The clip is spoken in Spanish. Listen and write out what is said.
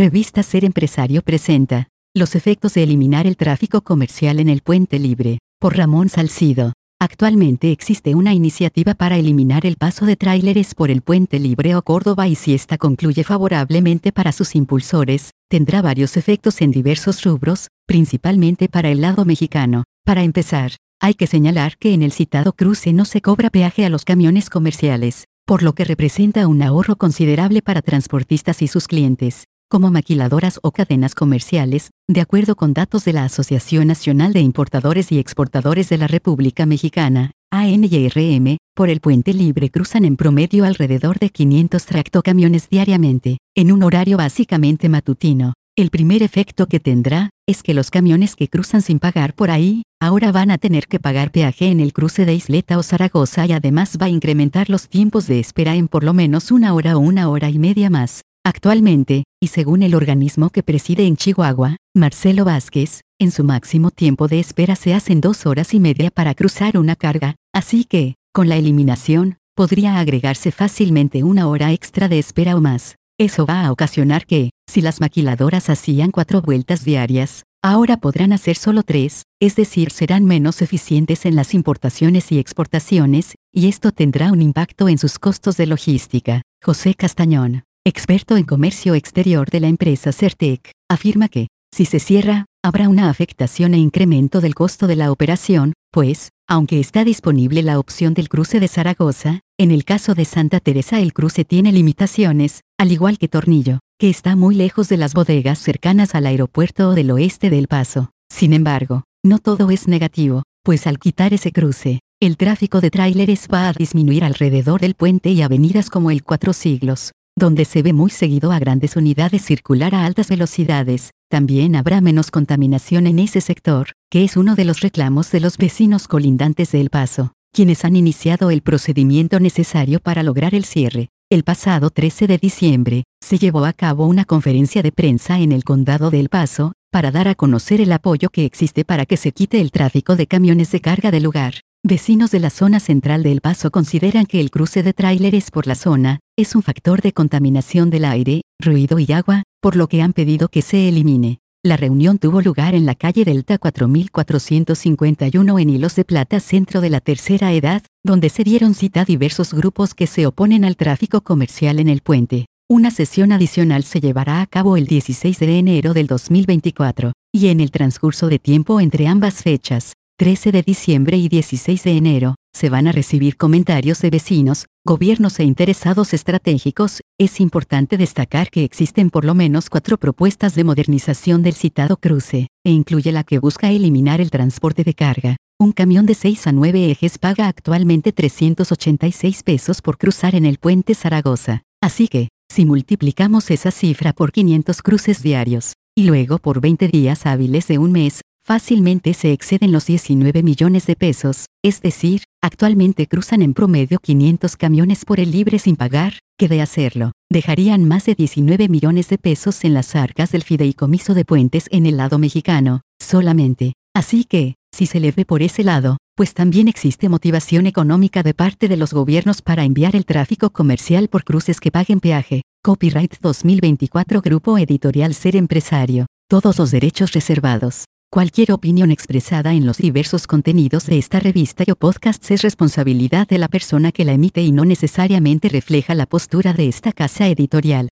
Revista Ser Empresario presenta Los efectos de eliminar el tráfico comercial en el puente libre, por Ramón Salcido. Actualmente existe una iniciativa para eliminar el paso de tráileres por el puente libre o Córdoba y si esta concluye favorablemente para sus impulsores, tendrá varios efectos en diversos rubros, principalmente para el lado mexicano. Para empezar, hay que señalar que en el citado cruce no se cobra peaje a los camiones comerciales, por lo que representa un ahorro considerable para transportistas y sus clientes como maquiladoras o cadenas comerciales, de acuerdo con datos de la Asociación Nacional de Importadores y Exportadores de la República Mexicana, ANYRM, por el puente libre cruzan en promedio alrededor de 500 tractocamiones diariamente, en un horario básicamente matutino. El primer efecto que tendrá, es que los camiones que cruzan sin pagar por ahí, ahora van a tener que pagar peaje en el cruce de Isleta o Zaragoza y además va a incrementar los tiempos de espera en por lo menos una hora o una hora y media más. Actualmente, y según el organismo que preside en Chihuahua, Marcelo Vázquez, en su máximo tiempo de espera se hacen dos horas y media para cruzar una carga, así que, con la eliminación, podría agregarse fácilmente una hora extra de espera o más. Eso va a ocasionar que, si las maquiladoras hacían cuatro vueltas diarias, ahora podrán hacer solo tres, es decir, serán menos eficientes en las importaciones y exportaciones, y esto tendrá un impacto en sus costos de logística. José Castañón experto en comercio exterior de la empresa Certec, afirma que, si se cierra, habrá una afectación e incremento del costo de la operación, pues, aunque está disponible la opción del cruce de Zaragoza, en el caso de Santa Teresa el cruce tiene limitaciones, al igual que Tornillo, que está muy lejos de las bodegas cercanas al aeropuerto o del oeste del Paso. Sin embargo, no todo es negativo, pues al quitar ese cruce, el tráfico de tráileres va a disminuir alrededor del puente y avenidas como el Cuatro Siglos, donde se ve muy seguido a grandes unidades circular a altas velocidades, también habrá menos contaminación en ese sector, que es uno de los reclamos de los vecinos colindantes de El Paso, quienes han iniciado el procedimiento necesario para lograr el cierre. El pasado 13 de diciembre, se llevó a cabo una conferencia de prensa en el condado de El Paso, para dar a conocer el apoyo que existe para que se quite el tráfico de camiones de carga del lugar. Vecinos de la zona central de El Paso consideran que el cruce de tráileres por la zona es un factor de contaminación del aire, ruido y agua, por lo que han pedido que se elimine. La reunión tuvo lugar en la calle Delta 4451 en Hilos de Plata, centro de la tercera edad, donde se dieron cita diversos grupos que se oponen al tráfico comercial en el puente. Una sesión adicional se llevará a cabo el 16 de enero del 2024, y en el transcurso de tiempo entre ambas fechas, 13 de diciembre y 16 de enero, se van a recibir comentarios de vecinos, gobiernos e interesados estratégicos. Es importante destacar que existen por lo menos cuatro propuestas de modernización del citado cruce, e incluye la que busca eliminar el transporte de carga. Un camión de 6 a 9 ejes paga actualmente 386 pesos por cruzar en el puente Zaragoza. Así que, si multiplicamos esa cifra por 500 cruces diarios, y luego por 20 días hábiles de un mes, fácilmente se exceden los 19 millones de pesos, es decir, actualmente cruzan en promedio 500 camiones por el libre sin pagar, que de hacerlo, dejarían más de 19 millones de pesos en las arcas del fideicomiso de puentes en el lado mexicano, solamente. Así que, si se le ve por ese lado, pues también existe motivación económica de parte de los gobiernos para enviar el tráfico comercial por cruces que paguen peaje. Copyright 2024 Grupo Editorial Ser Empresario. Todos los derechos reservados. Cualquier opinión expresada en los diversos contenidos de esta revista o podcast es responsabilidad de la persona que la emite y no necesariamente refleja la postura de esta casa editorial.